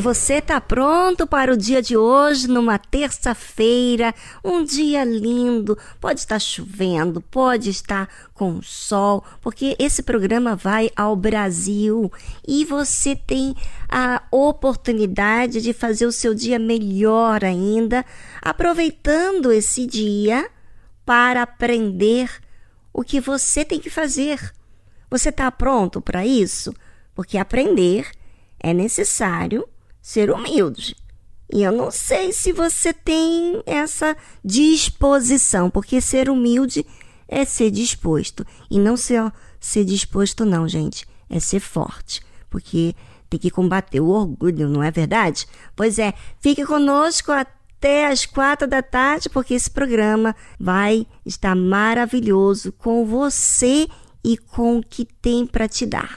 Você está pronto para o dia de hoje, numa terça-feira, um dia lindo. Pode estar chovendo, pode estar com sol, porque esse programa vai ao Brasil e você tem a oportunidade de fazer o seu dia melhor ainda, aproveitando esse dia para aprender o que você tem que fazer. Você está pronto para isso? Porque aprender é necessário ser humilde. E eu não sei se você tem essa disposição, porque ser humilde é ser disposto. E não ser, ser disposto, não, gente, é ser forte. porque tem que combater o orgulho, não é verdade? Pois é, fique conosco até as quatro da tarde, porque esse programa vai estar maravilhoso com você e com o que tem para te dar.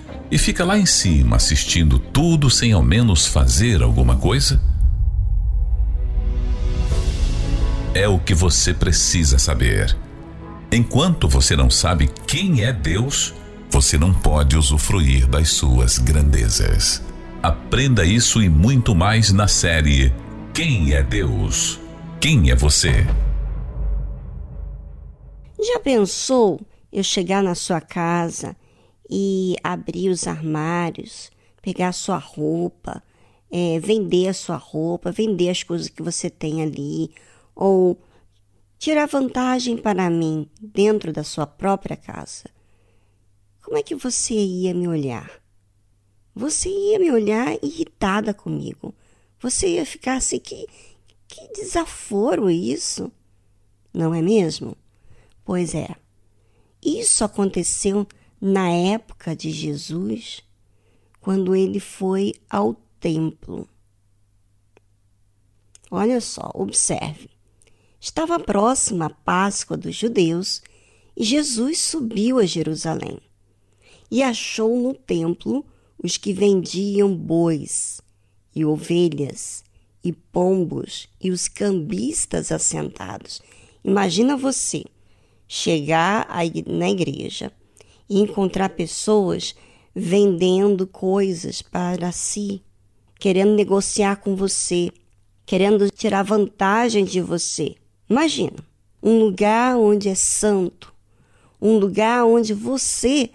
e fica lá em cima assistindo tudo sem ao menos fazer alguma coisa? É o que você precisa saber. Enquanto você não sabe quem é Deus, você não pode usufruir das suas grandezas. Aprenda isso e muito mais na série Quem é Deus? Quem é você? Já pensou eu chegar na sua casa e abrir os armários, pegar a sua roupa, é, vender a sua roupa, vender as coisas que você tem ali, ou tirar vantagem para mim dentro da sua própria casa? Como é que você ia me olhar? Você ia me olhar irritada comigo. Você ia ficar assim, que, que desaforo isso, não é mesmo? Pois é, isso aconteceu na época de Jesus, quando ele foi ao templo. Olha só, observe. Estava próxima a Páscoa dos judeus e Jesus subiu a Jerusalém e achou no templo os que vendiam bois e ovelhas e pombos e os cambistas assentados. Imagina você chegar na igreja e encontrar pessoas vendendo coisas para si, querendo negociar com você, querendo tirar vantagem de você. Imagina, um lugar onde é santo, um lugar onde você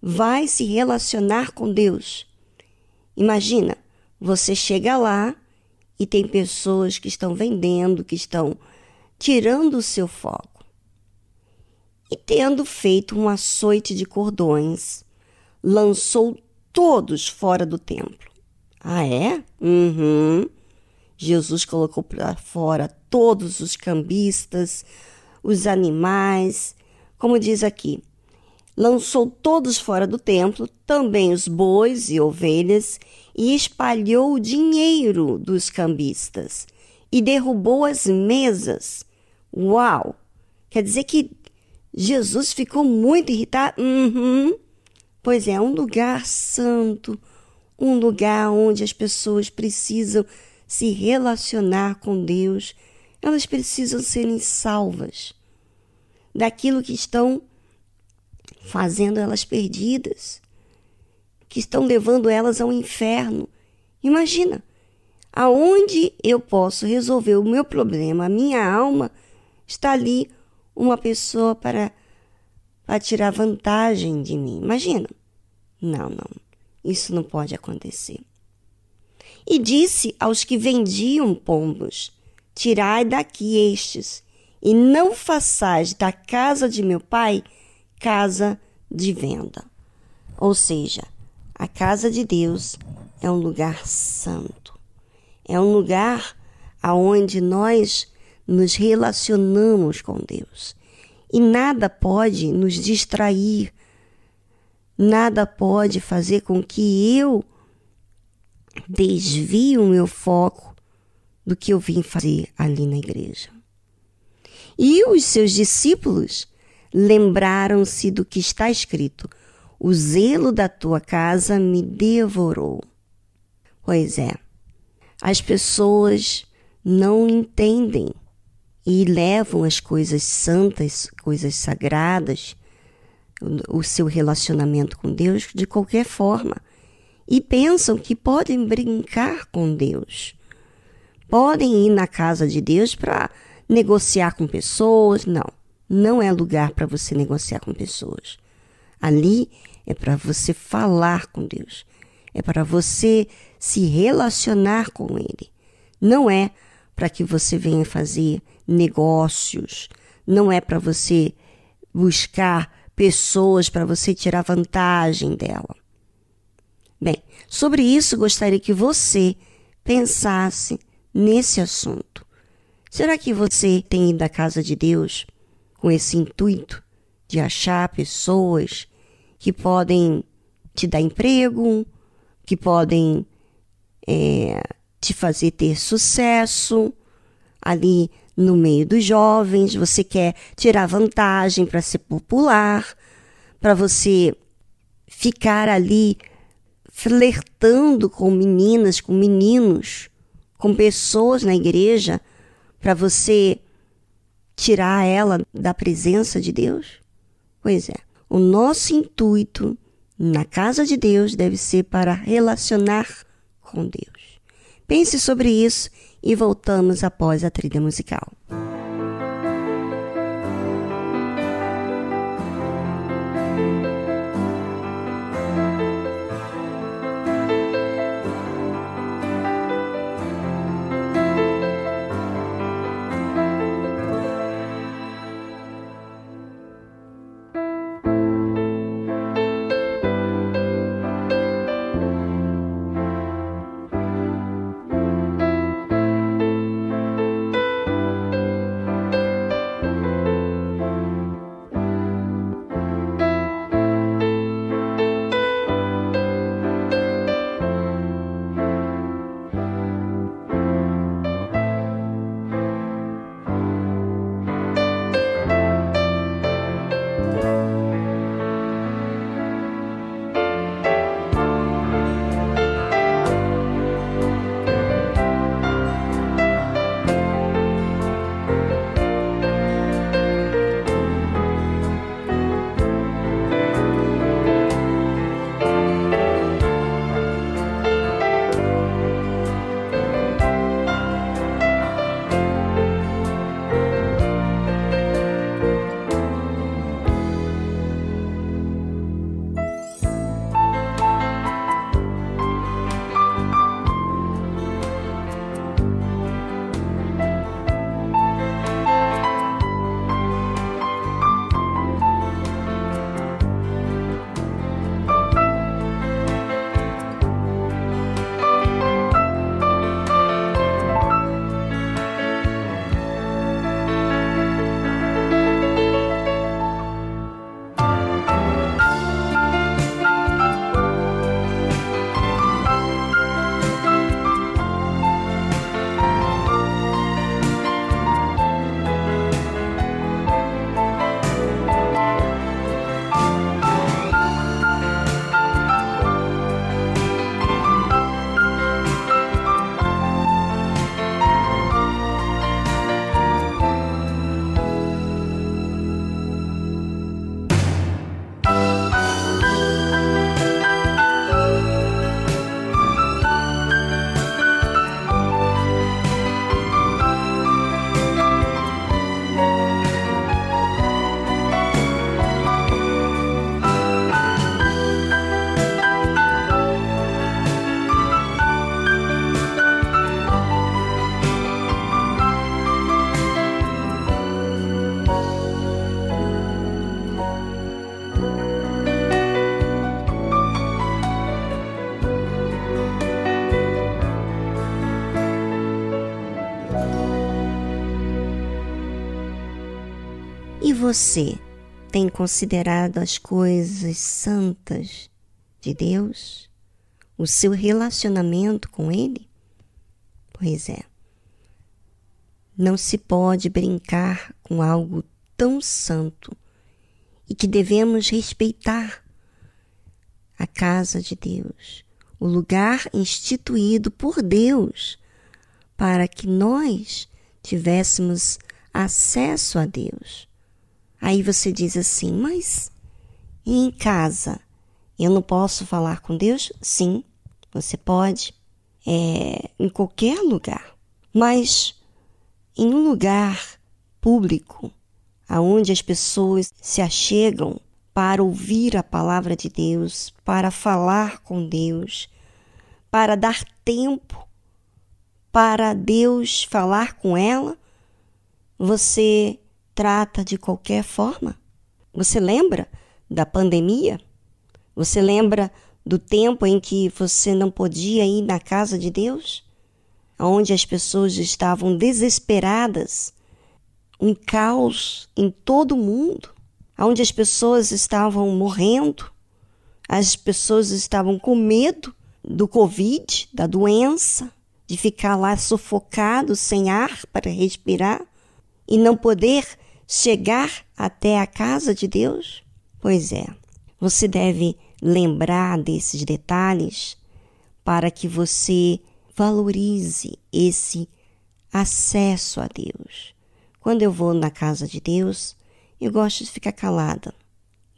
vai se relacionar com Deus. Imagina, você chega lá e tem pessoas que estão vendendo, que estão tirando o seu foco. E tendo feito um açoite de cordões, lançou todos fora do templo. Ah, é? Uhum. Jesus colocou para fora todos os cambistas, os animais, como diz aqui, lançou todos fora do templo, também os bois e ovelhas, e espalhou o dinheiro dos cambistas e derrubou as mesas. Uau! Quer dizer que Jesus ficou muito irritado? Uhum. Pois é, um lugar santo, um lugar onde as pessoas precisam se relacionar com Deus, elas precisam serem salvas daquilo que estão fazendo elas perdidas, que estão levando elas ao inferno. Imagina, aonde eu posso resolver o meu problema, a minha alma, está ali uma pessoa para, para tirar vantagem de mim. Imagina. Não, não, isso não pode acontecer. E disse aos que vendiam pombos: Tirai daqui estes, e não façais da casa de meu pai casa de venda. Ou seja, a casa de Deus é um lugar santo. É um lugar aonde nós nos relacionamos com Deus. E nada pode nos distrair, nada pode fazer com que eu desvie o meu foco do que eu vim fazer ali na igreja. E os seus discípulos lembraram-se do que está escrito: O zelo da tua casa me devorou. Pois é, as pessoas não entendem e levam as coisas santas, coisas sagradas, o seu relacionamento com Deus de qualquer forma e pensam que podem brincar com Deus. Podem ir na casa de Deus para negociar com pessoas. Não não é lugar para você negociar com pessoas. Ali é para você falar com Deus. É para você se relacionar com Ele. Não é para que você venha fazer negócios. Não é para você buscar pessoas para você tirar vantagem dela. Bem, sobre isso gostaria que você pensasse nesse assunto. Será que você tem ido à casa de Deus com esse intuito de achar pessoas que podem te dar emprego, que podem é, te fazer ter sucesso ali no meio dos jovens. Você quer tirar vantagem para ser popular, para você ficar ali flertando com meninas, com meninos, com pessoas na igreja, para você tirar ela da presença de Deus? Pois é, o nosso intuito na casa de Deus deve ser para relacionar com Deus. Pense sobre isso e voltamos após a trilha musical. Você tem considerado as coisas santas de Deus? O seu relacionamento com Ele? Pois é. Não se pode brincar com algo tão santo e que devemos respeitar a casa de Deus, o lugar instituído por Deus para que nós tivéssemos acesso a Deus. Aí você diz assim, mas em casa eu não posso falar com Deus? Sim, você pode, é, em qualquer lugar. Mas em um lugar público, aonde as pessoas se achegam para ouvir a palavra de Deus, para falar com Deus, para dar tempo para Deus falar com ela, você trata de qualquer forma? Você lembra da pandemia? Você lembra do tempo em que você não podia ir na casa de Deus? Onde as pessoas estavam desesperadas, um caos em todo o mundo, onde as pessoas estavam morrendo, as pessoas estavam com medo do Covid, da doença, de ficar lá sufocado, sem ar para respirar e não poder chegar até a casa de Deus? Pois é, você deve lembrar desses detalhes para que você valorize esse acesso a Deus. Quando eu vou na casa de Deus, eu gosto de ficar calada.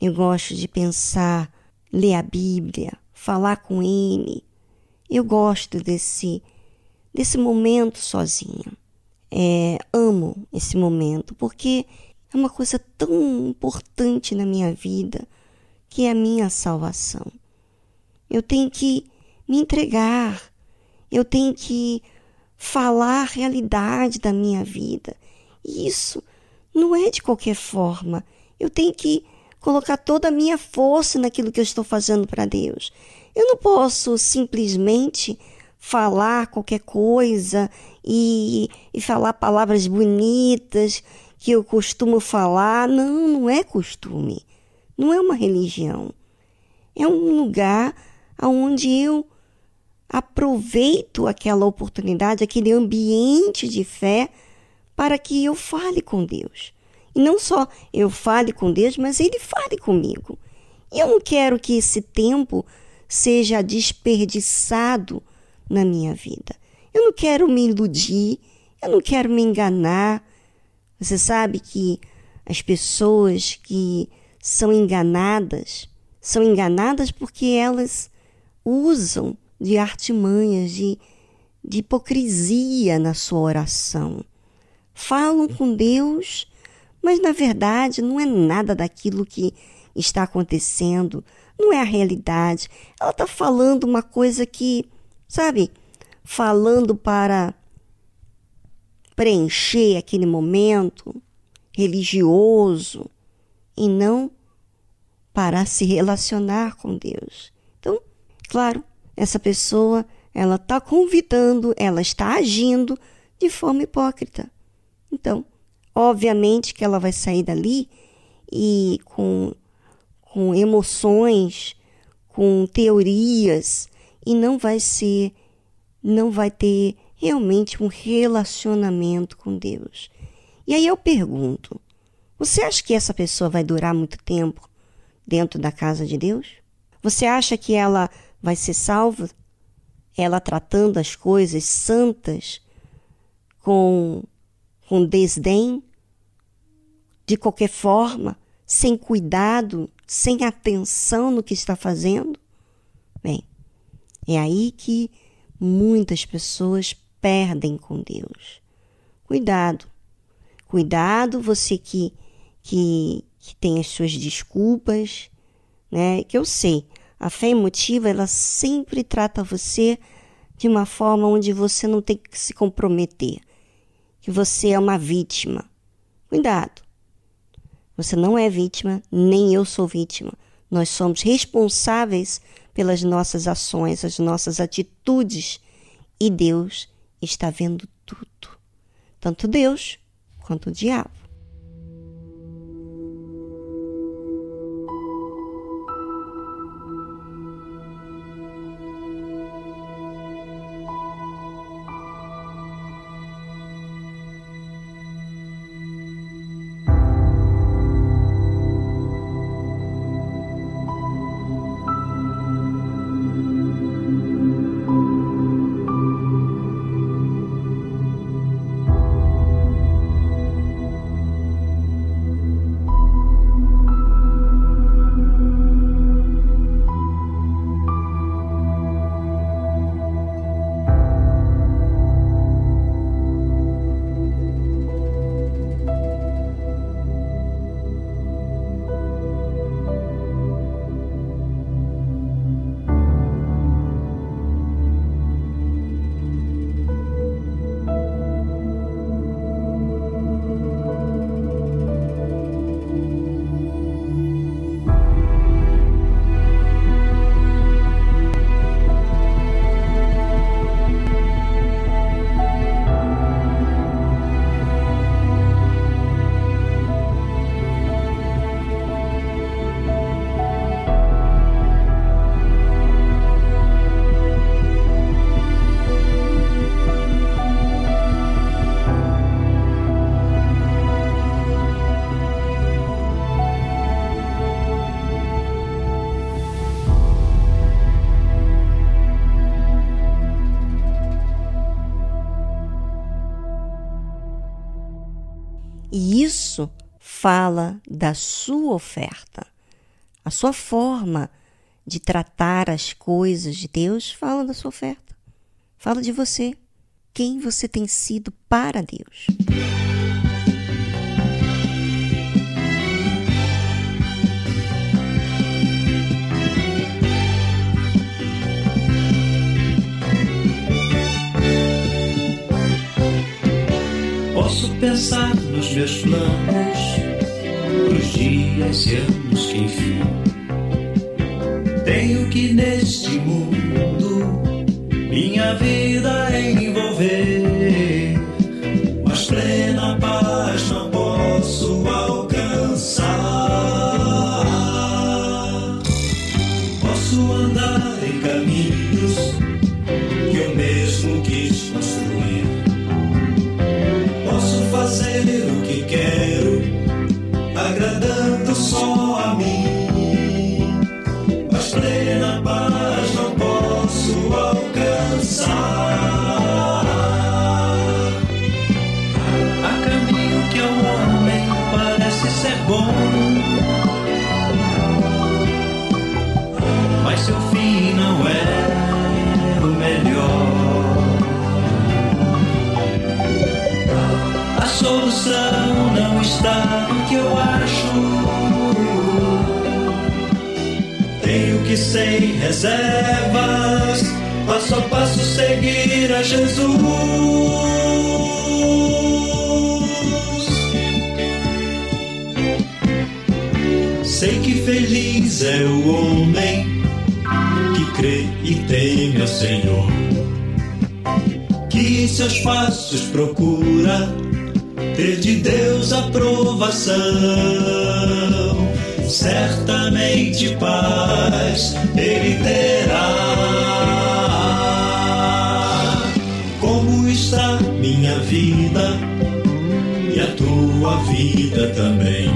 Eu gosto de pensar, ler a Bíblia, falar com Ele. Eu gosto desse desse momento sozinha é, amo esse momento, porque é uma coisa tão importante na minha vida, que é a minha salvação. Eu tenho que me entregar, eu tenho que falar a realidade da minha vida. E isso não é de qualquer forma. Eu tenho que colocar toda a minha força naquilo que eu estou fazendo para Deus. Eu não posso simplesmente falar qualquer coisa e, e falar palavras bonitas que eu costumo falar. Não, não é costume. Não é uma religião. É um lugar onde eu aproveito aquela oportunidade, aquele ambiente de fé para que eu fale com Deus. E não só eu fale com Deus, mas Ele fale comigo. Eu não quero que esse tempo seja desperdiçado na minha vida. Eu não quero me iludir, eu não quero me enganar. Você sabe que as pessoas que são enganadas são enganadas porque elas usam de artimanhas, de, de hipocrisia na sua oração. Falam com Deus, mas na verdade não é nada daquilo que está acontecendo, não é a realidade. Ela está falando uma coisa que sabe, falando para preencher aquele momento religioso e não para se relacionar com Deus. Então, claro, essa pessoa ela está convidando, ela está agindo de forma hipócrita. Então, obviamente que ela vai sair dali e com, com emoções, com teorias, e não vai ser, não vai ter realmente um relacionamento com Deus. E aí eu pergunto: você acha que essa pessoa vai durar muito tempo dentro da casa de Deus? Você acha que ela vai ser salva? Ela tratando as coisas santas com, com desdém, de qualquer forma, sem cuidado, sem atenção no que está fazendo? Bem, é aí que muitas pessoas perdem com Deus. Cuidado. Cuidado, você que, que, que tem as suas desculpas, né? Que eu sei, a fé emotiva, ela sempre trata você de uma forma onde você não tem que se comprometer, que você é uma vítima. Cuidado. Você não é vítima, nem eu sou vítima. Nós somos responsáveis pelas nossas ações, as nossas atitudes. E Deus está vendo tudo. Tanto Deus quanto o diabo. Fala da sua oferta. A sua forma de tratar as coisas de Deus fala da sua oferta. Fala de você. Quem você tem sido para Deus. Posso pensar nos meus planos, pros dias e anos que enfim. Tenho que neste mundo minha vida envolver, mas plena não está no que eu acho. Tenho que sem reservas, passo a passo seguir a Jesus. Sei que feliz é o homem que crê e teme ao Senhor que em seus passos procura ter de Deus aprovação. Certamente paz ele terá. Como está minha vida e a tua vida também?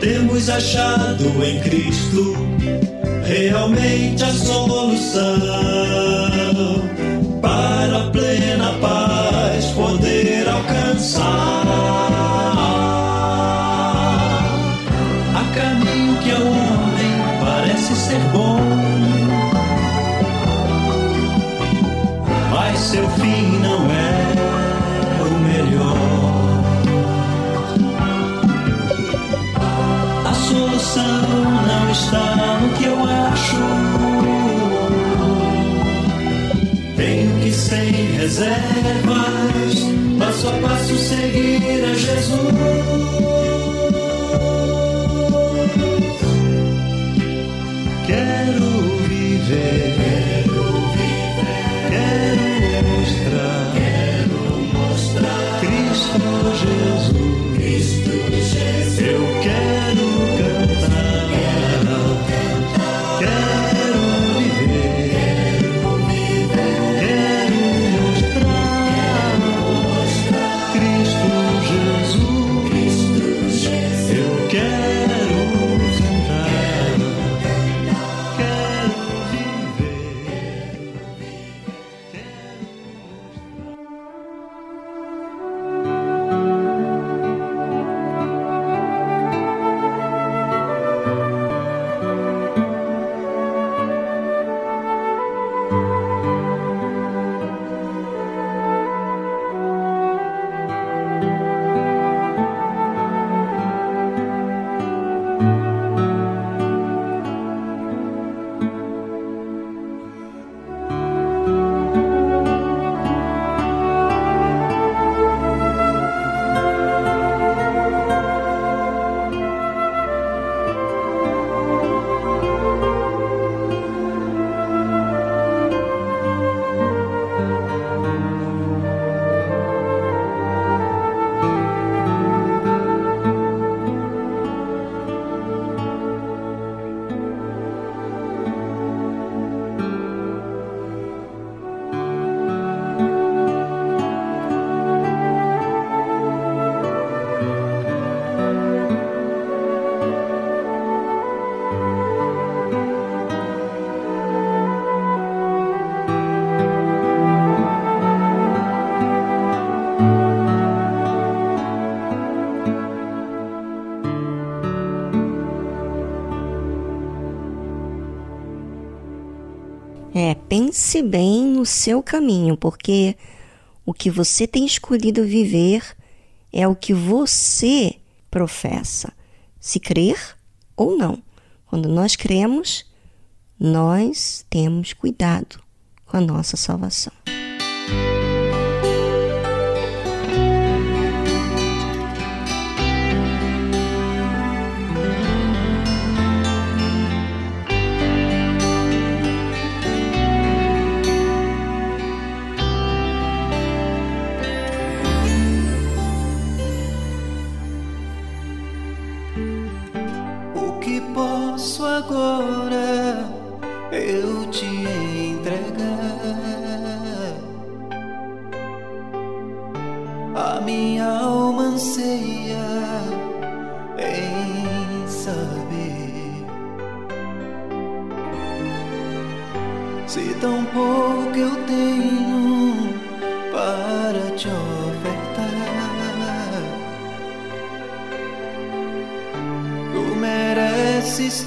Temos achado em Cristo realmente a solução passo a passo seguir a Jesus. Pense bem no seu caminho, porque o que você tem escolhido viver é o que você professa, se crer ou não. Quando nós cremos, nós temos cuidado com a nossa salvação.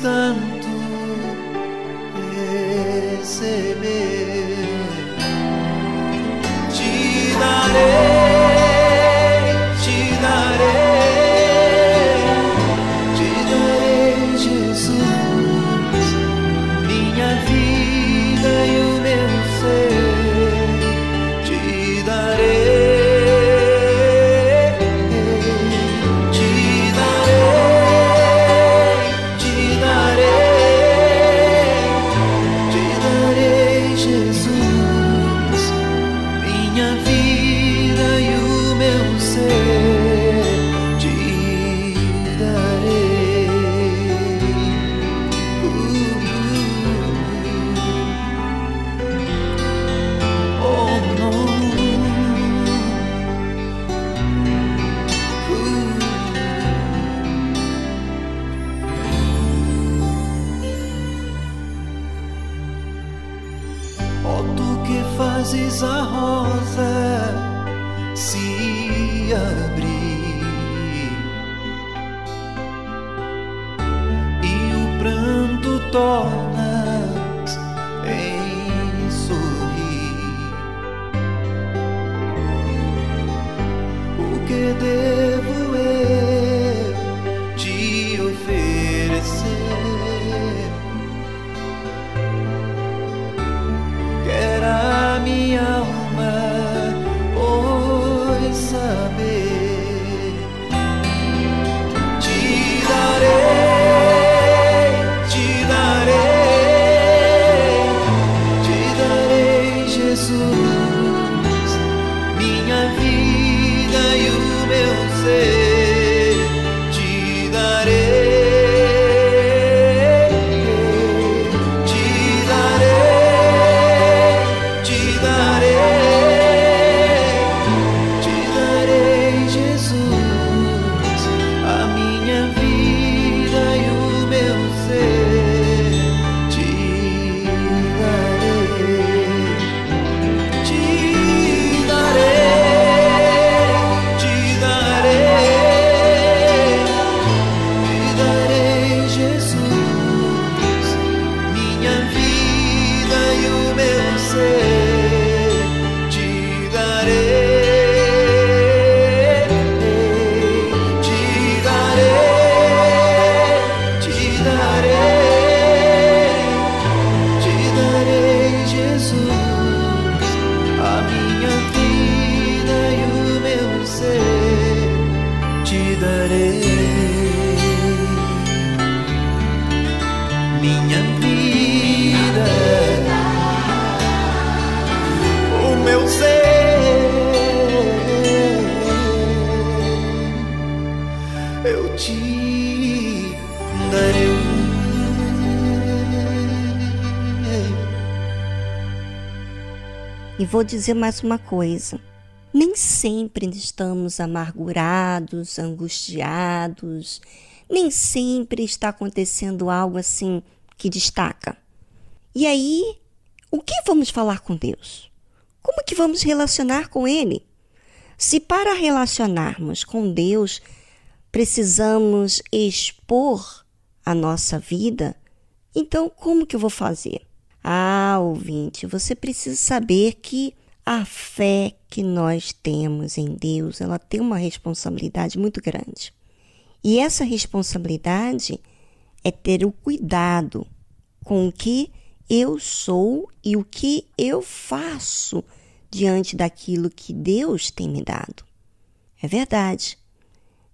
distant tornas em sorrir. O que Deus vou dizer mais uma coisa. Nem sempre estamos amargurados, angustiados, nem sempre está acontecendo algo assim que destaca. E aí, o que vamos falar com Deus? Como que vamos relacionar com Ele? Se para relacionarmos com Deus precisamos expor a nossa vida, então como que eu vou fazer? Ah, ouvinte, você precisa saber que a fé que nós temos em Deus, ela tem uma responsabilidade muito grande. E essa responsabilidade é ter o cuidado com o que eu sou e o que eu faço diante daquilo que Deus tem me dado. É verdade.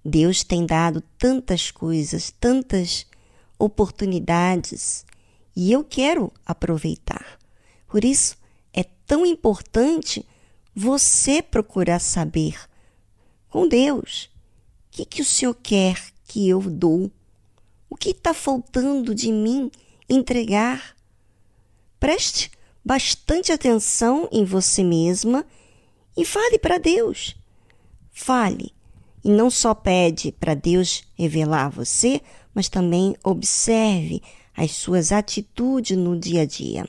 Deus tem dado tantas coisas, tantas oportunidades e eu quero aproveitar. Por isso é tão importante você procurar saber com Deus o que, que o Senhor quer que eu dou, o que está faltando de mim entregar. Preste bastante atenção em você mesma e fale para Deus. Fale. E não só pede para Deus revelar a você, mas também observe as suas atitudes no dia a dia.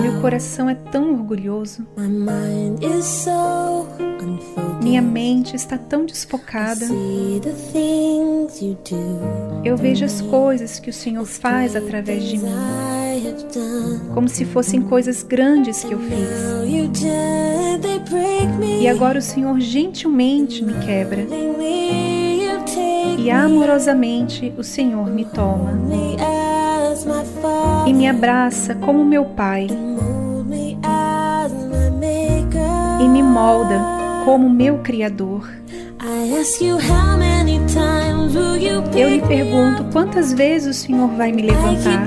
Meu coração é tão orgulhoso. Minha mente está tão desfocada. Eu vejo as coisas que o Senhor faz através de mim, como se fossem coisas grandes que eu fiz. E agora o Senhor gentilmente me quebra. E amorosamente o Senhor me toma e me abraça como meu pai e me molda como meu Criador. Eu lhe pergunto quantas vezes o Senhor vai me levantar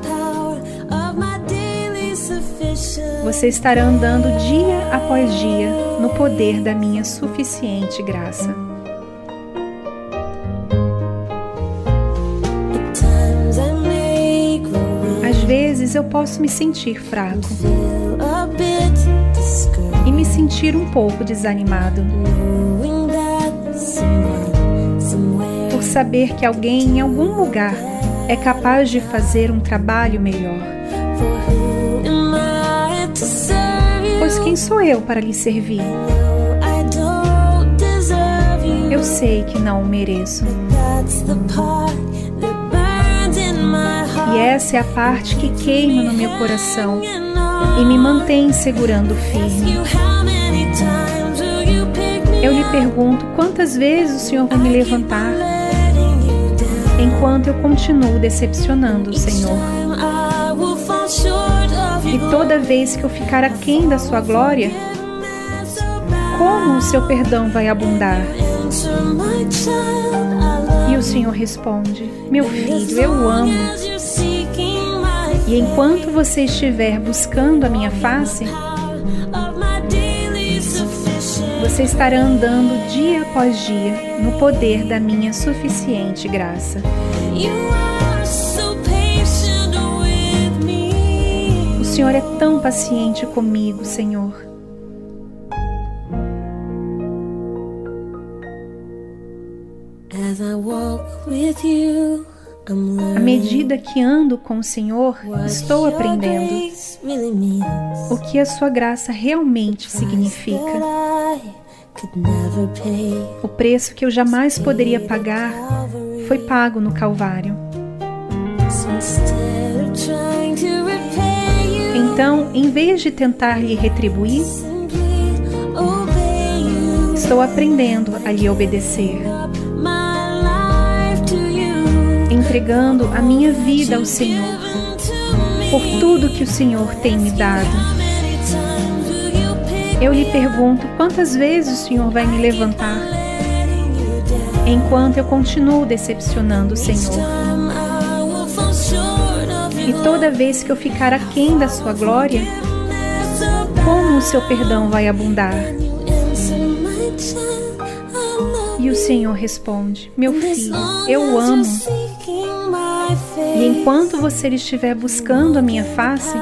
você estará andando dia após dia no poder da minha suficiente graça. Às vezes eu posso me sentir fraco e me sentir um pouco desanimado. Por saber que alguém em algum lugar é capaz de fazer um trabalho melhor. Quem sou eu para lhe servir? Eu sei que não o mereço. E essa é a parte que queima no meu coração e me mantém segurando firme. Eu lhe pergunto quantas vezes o Senhor vai me levantar enquanto eu continuo decepcionando o Senhor. Toda vez que eu ficar aquém da sua glória, como o seu perdão vai abundar? E o Senhor responde: Meu filho, eu amo e enquanto você estiver buscando a minha face, você estará andando dia após dia no poder da minha suficiente graça. Senhor é tão paciente comigo, Senhor. À medida que ando com o Senhor, estou aprendendo o que a sua graça realmente significa. O preço que eu jamais poderia pagar foi pago no Calvário. Então, em vez de tentar lhe retribuir, estou aprendendo a lhe obedecer entregando a minha vida ao Senhor, por tudo que o Senhor tem me dado. Eu lhe pergunto quantas vezes o Senhor vai me levantar, enquanto eu continuo decepcionando o Senhor. E toda vez que eu ficar aquém da sua glória, como o seu perdão vai abundar? E o Senhor responde: Meu filho, eu o amo. E enquanto você estiver buscando a minha face,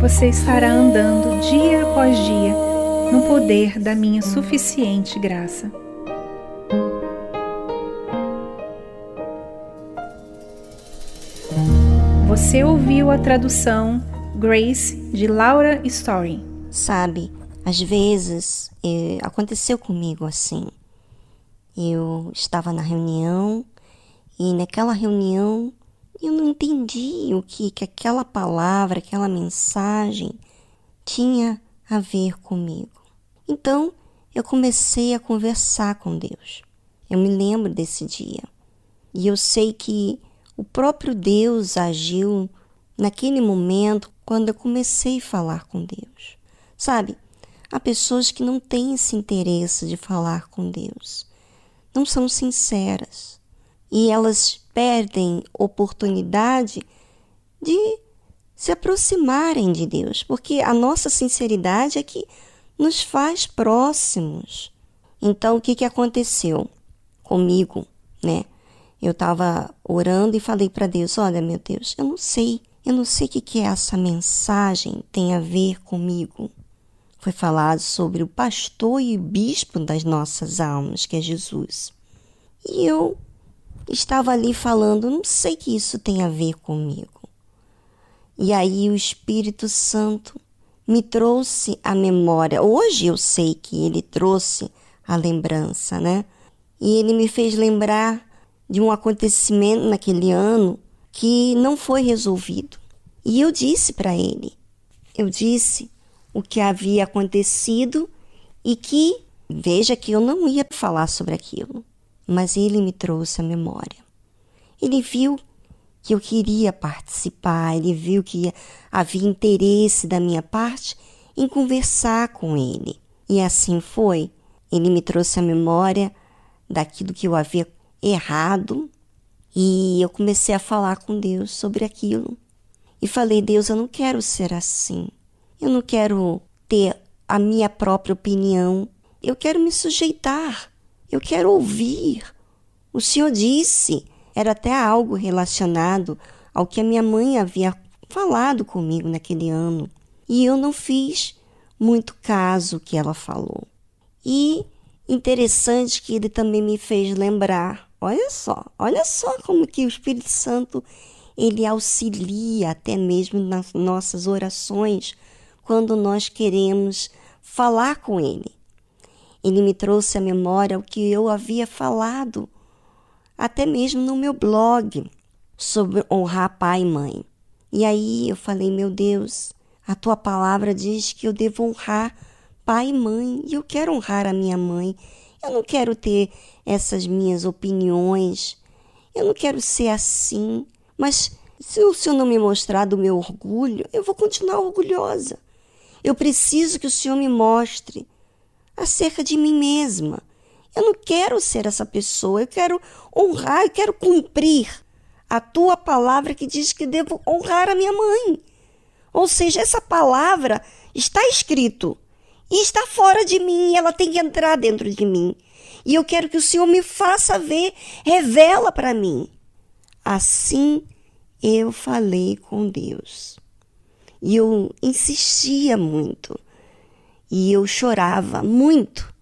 você estará andando dia após dia no poder da minha suficiente graça. Você ouviu a tradução Grace de Laura Story. Sabe, às vezes eh, aconteceu comigo assim. Eu estava na reunião e naquela reunião eu não entendi o que, que aquela palavra, aquela mensagem tinha a ver comigo. Então eu comecei a conversar com Deus. Eu me lembro desse dia. E eu sei que o próprio Deus agiu naquele momento quando eu comecei a falar com Deus. Sabe, há pessoas que não têm esse interesse de falar com Deus, não são sinceras e elas perdem oportunidade de se aproximarem de Deus, porque a nossa sinceridade é que nos faz próximos. Então, o que, que aconteceu comigo, né? Eu estava orando e falei para Deus: Olha, meu Deus, eu não sei, eu não sei o que, que essa mensagem tem a ver comigo. Foi falado sobre o pastor e o bispo das nossas almas, que é Jesus. E eu estava ali falando: Não sei que isso tem a ver comigo. E aí o Espírito Santo me trouxe a memória. Hoje eu sei que ele trouxe a lembrança, né? E ele me fez lembrar de um acontecimento naquele ano que não foi resolvido. E eu disse para ele, eu disse o que havia acontecido e que, veja que eu não ia falar sobre aquilo, mas ele me trouxe a memória. Ele viu que eu queria participar, ele viu que havia interesse da minha parte em conversar com ele. E assim foi. Ele me trouxe a memória daquilo que eu havia errado e eu comecei a falar com Deus sobre aquilo. E falei: Deus, eu não quero ser assim. Eu não quero ter a minha própria opinião. Eu quero me sujeitar. Eu quero ouvir. O Senhor disse era até algo relacionado ao que a minha mãe havia falado comigo naquele ano. E eu não fiz muito caso que ela falou. E interessante que ele também me fez lembrar, olha só, olha só como que o Espírito Santo ele auxilia até mesmo nas nossas orações quando nós queremos falar com ele. Ele me trouxe à memória o que eu havia falado até mesmo no meu blog sobre honrar pai e mãe. E aí eu falei, meu Deus, a tua palavra diz que eu devo honrar pai e mãe, e eu quero honrar a minha mãe. Eu não quero ter essas minhas opiniões. Eu não quero ser assim. Mas se o Senhor não me mostrar do meu orgulho, eu vou continuar orgulhosa. Eu preciso que o Senhor me mostre acerca de mim mesma. Eu não quero ser essa pessoa, eu quero honrar, eu quero cumprir a tua palavra que diz que devo honrar a minha mãe. Ou seja, essa palavra está escrito e está fora de mim, ela tem que entrar dentro de mim. E eu quero que o Senhor me faça ver, revela para mim. Assim eu falei com Deus. E eu insistia muito. E eu chorava muito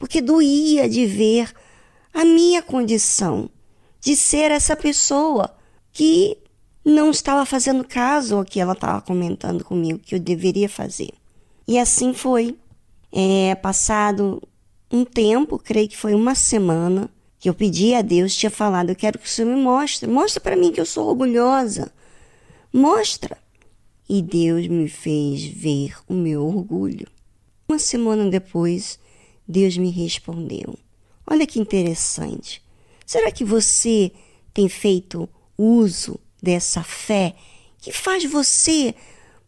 porque doía de ver a minha condição de ser essa pessoa que não estava fazendo caso ao que ela estava comentando comigo que eu deveria fazer. E assim foi. É, passado um tempo, creio que foi uma semana, que eu pedi a Deus, tinha falado: Eu quero que o Senhor me mostre, mostra para mim que eu sou orgulhosa, mostra. E Deus me fez ver o meu orgulho. Uma semana depois, Deus me respondeu. Olha que interessante. Será que você tem feito uso dessa fé que faz você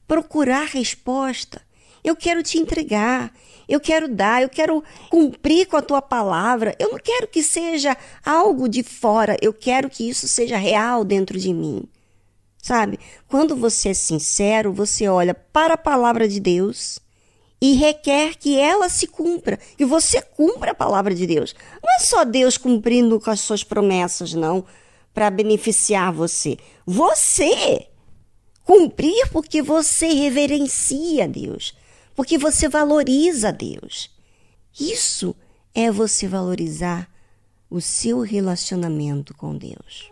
procurar resposta? Eu quero te entregar, eu quero dar, eu quero cumprir com a tua palavra. Eu não quero que seja algo de fora, eu quero que isso seja real dentro de mim. Sabe? Quando você é sincero, você olha para a palavra de Deus e requer que ela se cumpra, que você cumpra a palavra de Deus. Não é só Deus cumprindo com as suas promessas, não, para beneficiar você. Você cumprir porque você reverencia Deus, porque você valoriza Deus. Isso é você valorizar o seu relacionamento com Deus.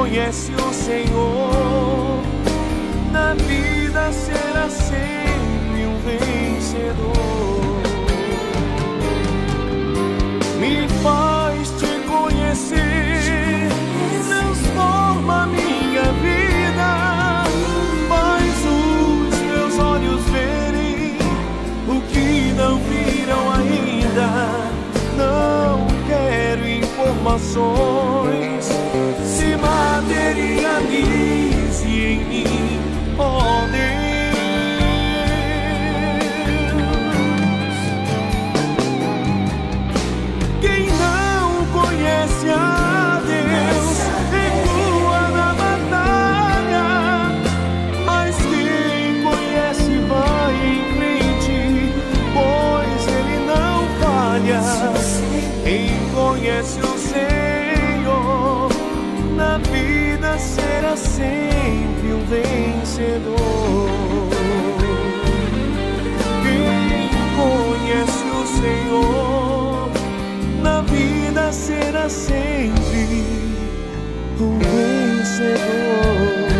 conhece o Senhor, na vida será sempre um vencedor. Me faz te conhecer, transforma minha vida, faz os meus olhos verem o que não viram ainda. Não quero informações batería aquí. vencedor. Quem conhece o Senhor na vida será sempre um vencedor.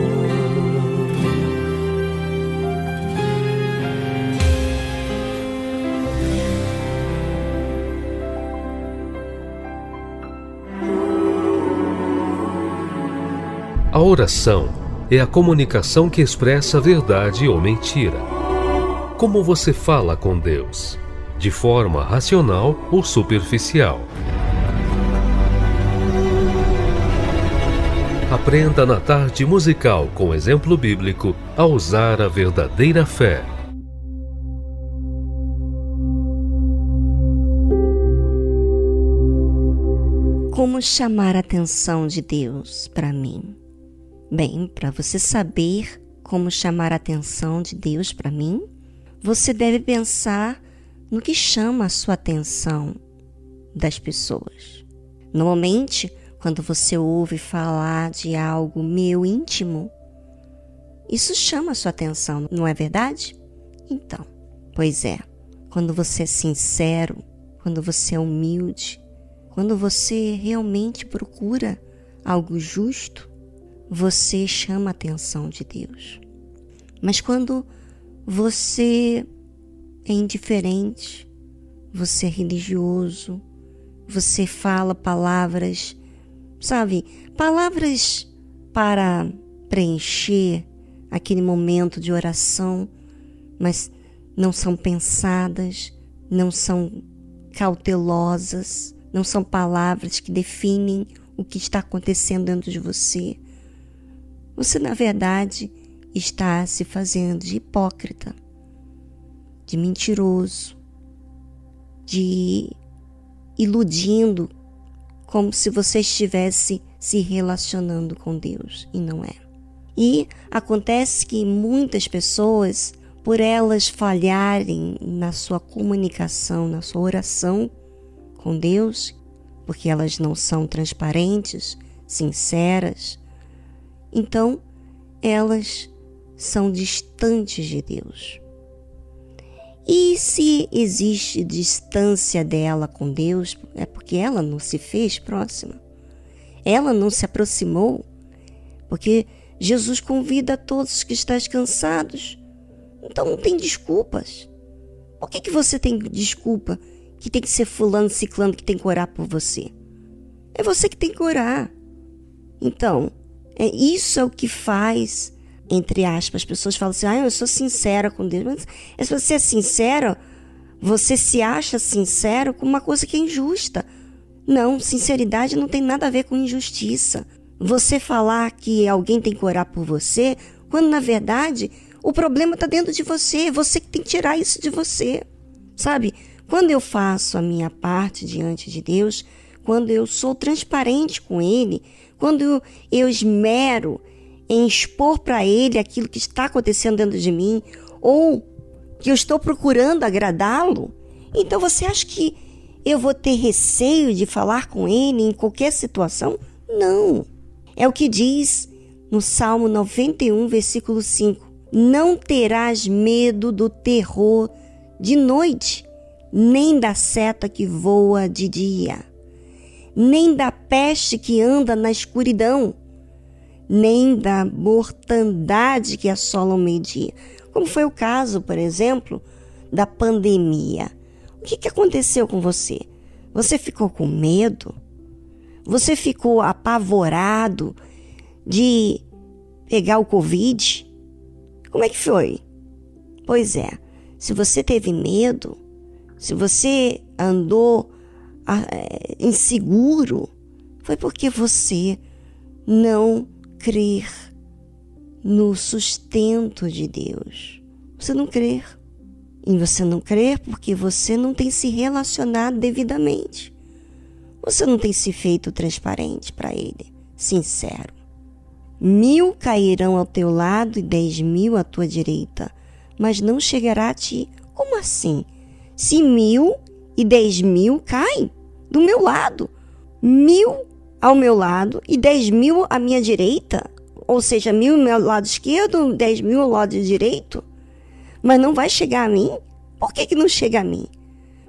Oração é a comunicação que expressa verdade ou mentira. Como você fala com Deus? De forma racional ou superficial? Aprenda na tarde musical com exemplo bíblico a usar a verdadeira fé. Como chamar a atenção de Deus para mim? Bem, para você saber como chamar a atenção de Deus para mim, você deve pensar no que chama a sua atenção das pessoas. Normalmente, quando você ouve falar de algo meu íntimo, isso chama a sua atenção, não é verdade? Então, pois é, quando você é sincero, quando você é humilde, quando você realmente procura algo justo, você chama a atenção de Deus. Mas quando você é indiferente, você é religioso, você fala palavras sabe, palavras para preencher aquele momento de oração, mas não são pensadas, não são cautelosas, não são palavras que definem o que está acontecendo dentro de você. Você, na verdade, está se fazendo de hipócrita, de mentiroso, de iludindo como se você estivesse se relacionando com Deus e não é. E acontece que muitas pessoas, por elas falharem na sua comunicação, na sua oração com Deus, porque elas não são transparentes, sinceras, então elas são distantes de Deus. E se existe distância dela com Deus, é porque ela não se fez próxima. Ela não se aproximou. Porque Jesus convida a todos que estás cansados. Então não tem desculpas. Por que, que você tem desculpa que tem que ser fulano, ciclano que tem que orar por você? É você que tem que orar. Então, é isso é o que faz entre aspas, as pessoas falam assim: ah, eu sou sincera com Deus. Mas se você é sincero, você se acha sincero com uma coisa que é injusta. Não, sinceridade não tem nada a ver com injustiça. Você falar que alguém tem que orar por você, quando na verdade o problema está dentro de você, você que tem que tirar isso de você. Sabe? Quando eu faço a minha parte diante de Deus, quando eu sou transparente com Ele, quando eu esmero em expor para ele aquilo que está acontecendo dentro de mim ou que eu estou procurando agradá-lo, então você acha que eu vou ter receio de falar com ele em qualquer situação? Não. É o que diz no Salmo 91, versículo 5: Não terás medo do terror de noite, nem da seta que voa de dia, nem da peste que anda na escuridão nem da mortandade que assola o meio-dia. Como foi o caso, por exemplo, da pandemia. O que, que aconteceu com você? Você ficou com medo? Você ficou apavorado de pegar o Covid? Como é que foi? Pois é, se você teve medo, se você andou inseguro, foi porque você não crer no sustento de Deus. Você não crer. E você não crer porque você não tem se relacionado devidamente. Você não tem se feito transparente para Ele, sincero. Mil cairão ao teu lado e dez mil à tua direita, mas não chegará a ti. Como assim? Se mil e dez mil caem do meu lado, mil ao meu lado e 10 mil à minha direita, ou seja, mil ao meu lado esquerdo, 10 mil ao lado direito, mas não vai chegar a mim. Por que, que não chega a mim?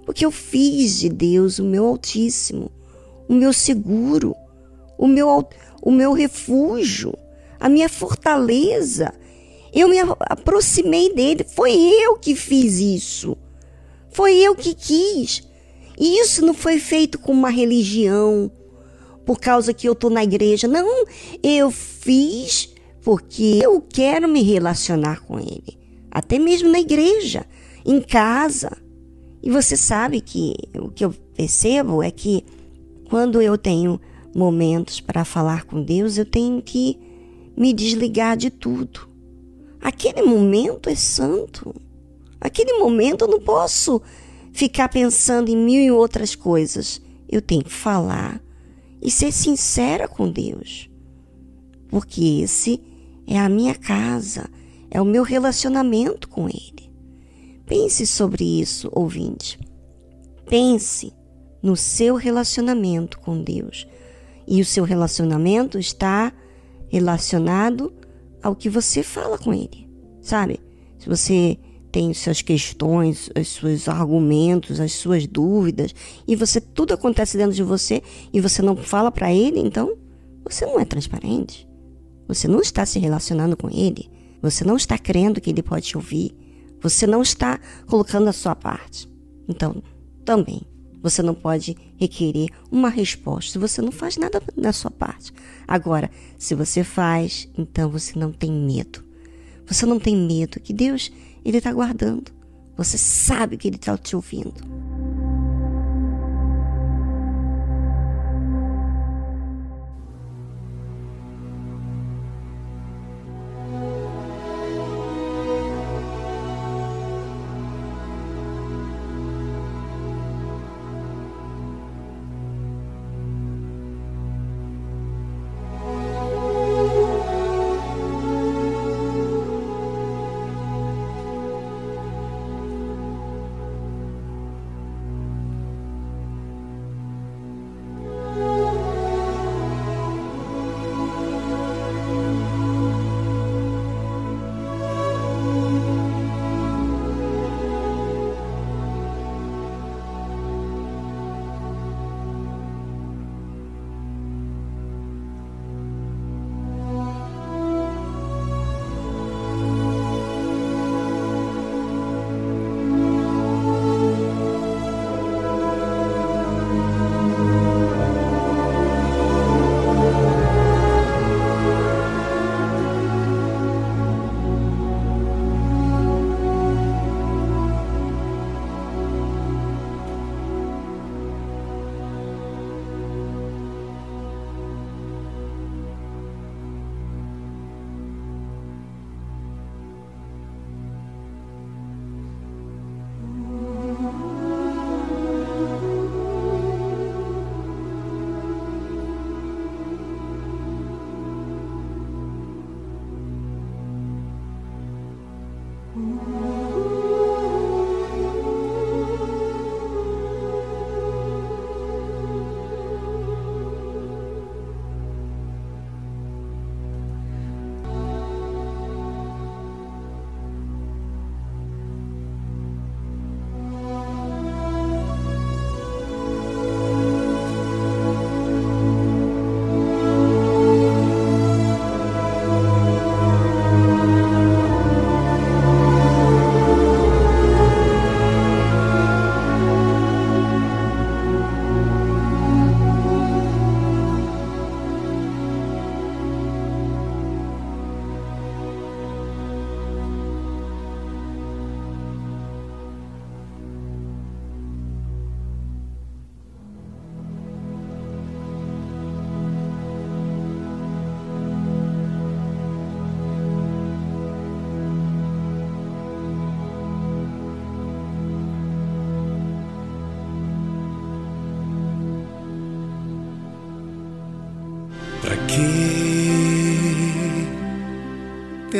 Porque eu fiz de Deus o meu Altíssimo, o meu seguro, o meu, o meu refúgio, a minha fortaleza. Eu me aproximei dele, foi eu que fiz isso. Foi eu que quis. E isso não foi feito com uma religião, por causa que eu tô na igreja. Não, eu fiz porque eu quero me relacionar com ele. Até mesmo na igreja, em casa. E você sabe que o que eu percebo é que quando eu tenho momentos para falar com Deus, eu tenho que me desligar de tudo. Aquele momento é santo. Aquele momento eu não posso ficar pensando em mil e outras coisas. Eu tenho que falar e ser sincera com Deus. Porque esse é a minha casa, é o meu relacionamento com Ele. Pense sobre isso, ouvinte. Pense no seu relacionamento com Deus. E o seu relacionamento está relacionado ao que você fala com Ele, sabe? Se você tem suas questões, os seus argumentos, as suas dúvidas, e você tudo acontece dentro de você e você não fala para ele, então você não é transparente. Você não está se relacionando com ele. Você não está crendo que ele pode te ouvir. Você não está colocando a sua parte. Então, também, você não pode requerer uma resposta você não faz nada da sua parte. Agora, se você faz, então você não tem medo. Você não tem medo que Deus ele está guardando. Você sabe que Ele está te ouvindo.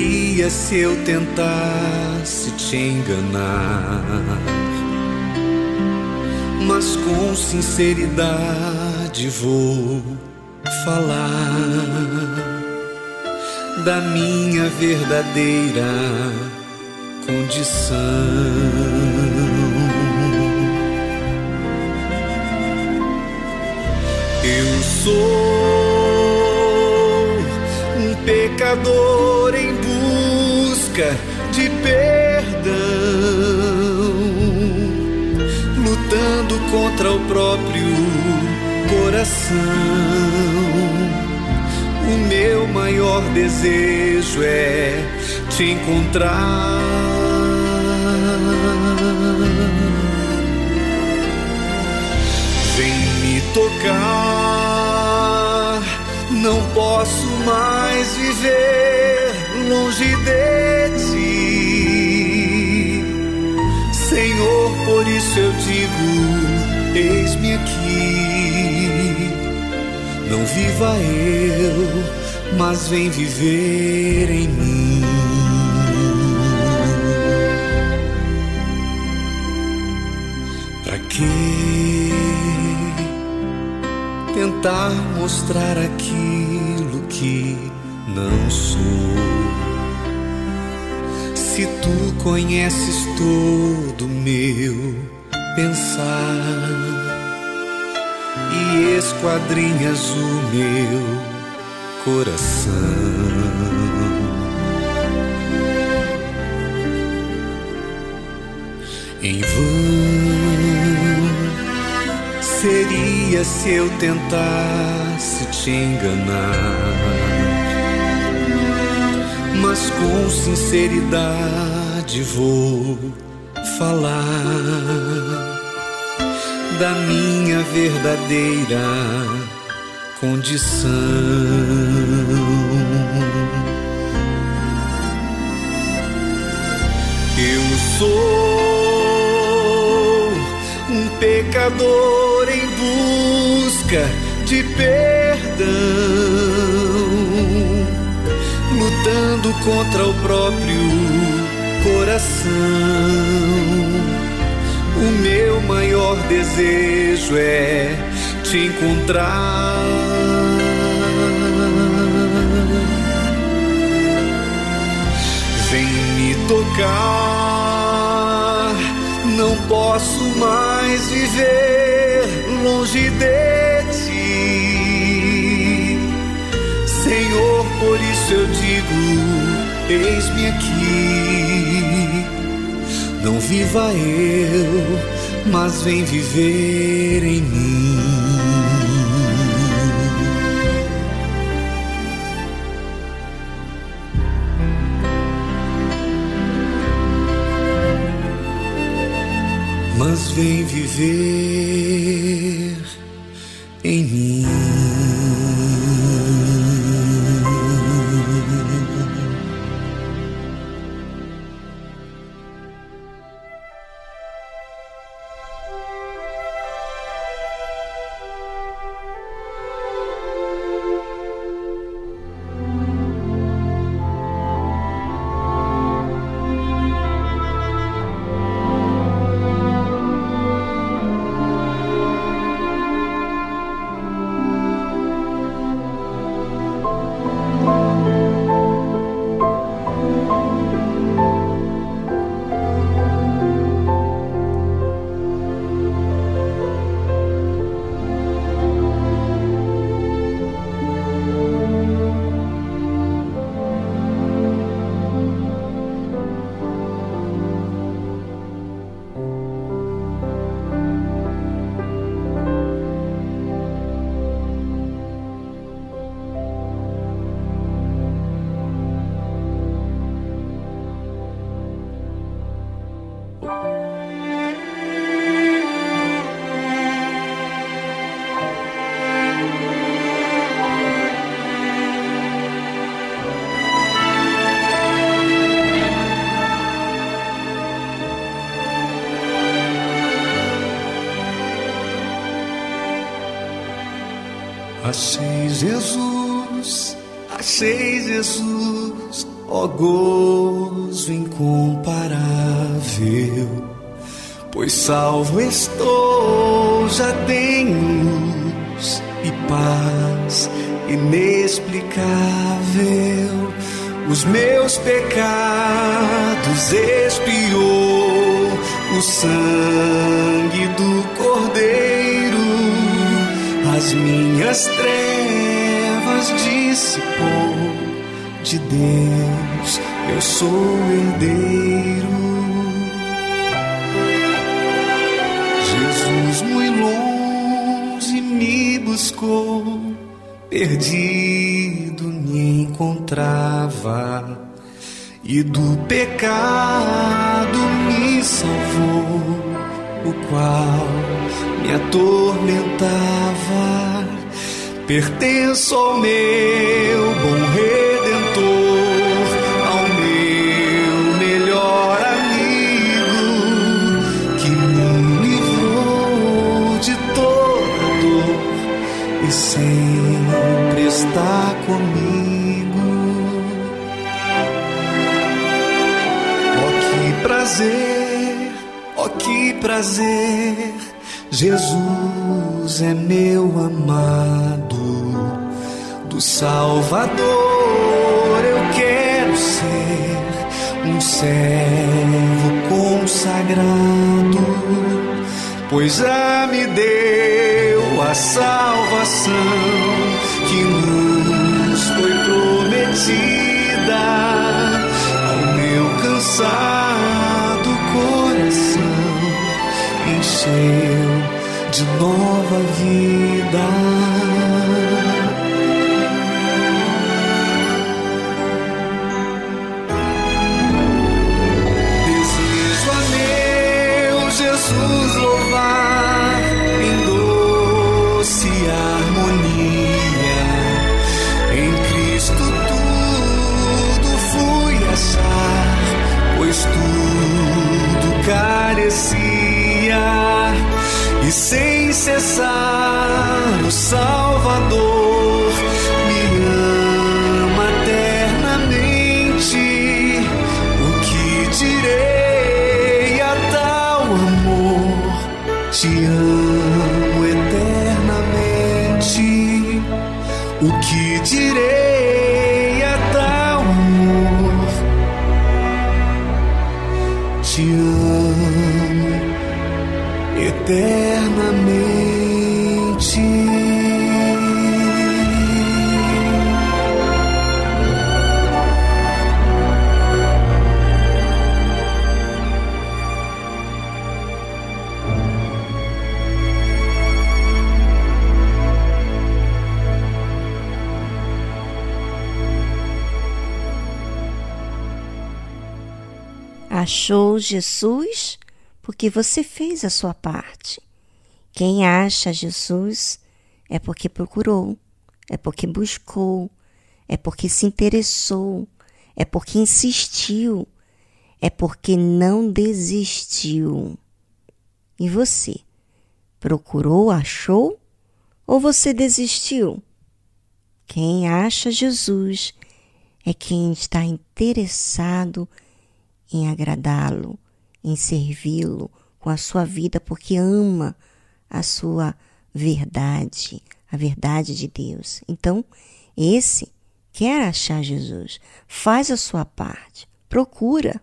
Seria se eu tentasse te enganar? Mas com sinceridade vou falar da minha verdadeira condição. Eu sou pecador em busca de perdão, lutando contra o próprio coração. O meu maior desejo é te encontrar. Vem me tocar, não posso mais viver longe de ti. Senhor, por isso eu digo: eis-me aqui. Não viva eu, mas vem viver em mim. Pra que tentar mostrar aquilo que não sou? Conheces todo meu pensar e esquadrinhas o meu coração. Em vão seria se eu tentasse te enganar, mas com sinceridade vou falar da minha verdadeira condição. Eu sou um pecador em busca de perdão, lutando contra o próprio coração. O meu maior desejo é te encontrar. Vem me tocar, não posso mais viver longe de ti. Senhor, por isso eu digo: eis-me aqui. Não viva eu, mas vem viver em mim. Mas vem viver em mim. Prazer, oh, que prazer. Jesus é meu amado, do Salvador eu quero ser um servo consagrado, pois já me deu a salvação que nos foi prometida ao meu cansado de nova vida. Sem cessar o Salvador Achou Jesus porque você fez a sua parte. Quem acha Jesus é porque procurou, é porque buscou, é porque se interessou, é porque insistiu, é porque não desistiu. E você? Procurou, achou ou você desistiu? Quem acha Jesus é quem está interessado em agradá-lo, em servi-lo com a sua vida, porque ama a sua verdade, a verdade de Deus. Então, esse quer achar Jesus, faz a sua parte, procura.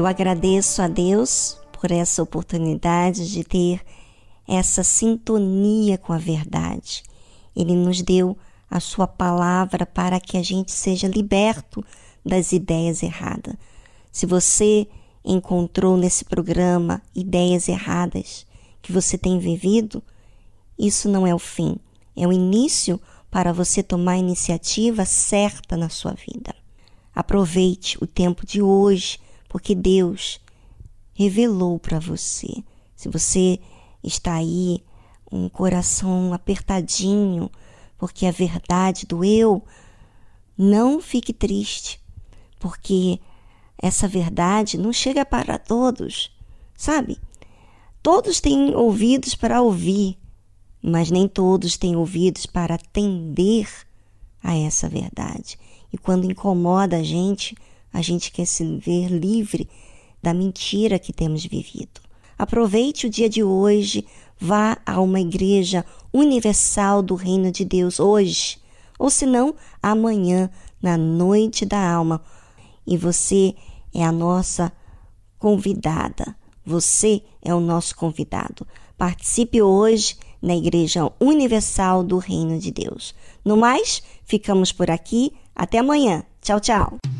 Eu agradeço a Deus por essa oportunidade de ter essa sintonia com a verdade. Ele nos deu a sua palavra para que a gente seja liberto das ideias erradas. Se você encontrou nesse programa ideias erradas que você tem vivido, isso não é o fim, é o início para você tomar a iniciativa certa na sua vida. Aproveite o tempo de hoje porque Deus revelou para você. Se você está aí um coração apertadinho, porque a verdade doeu, não fique triste, porque essa verdade não chega para todos, sabe? Todos têm ouvidos para ouvir, mas nem todos têm ouvidos para atender a essa verdade. E quando incomoda a gente, a gente quer se ver livre da mentira que temos vivido. Aproveite o dia de hoje, vá a uma igreja universal do Reino de Deus hoje, ou se não, amanhã, na noite da alma. E você é a nossa convidada. Você é o nosso convidado. Participe hoje na Igreja Universal do Reino de Deus. No mais, ficamos por aqui. Até amanhã. Tchau, tchau.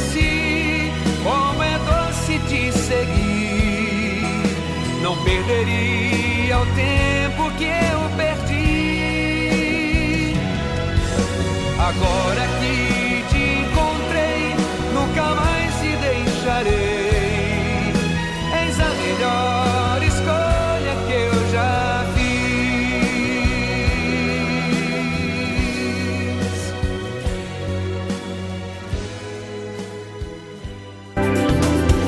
Não perderia o tempo que eu perdi. Agora que te encontrei, nunca mais te deixarei. Eis a melhor escolha que eu já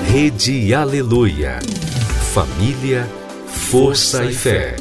Rede Aleluia. Família, força e fé.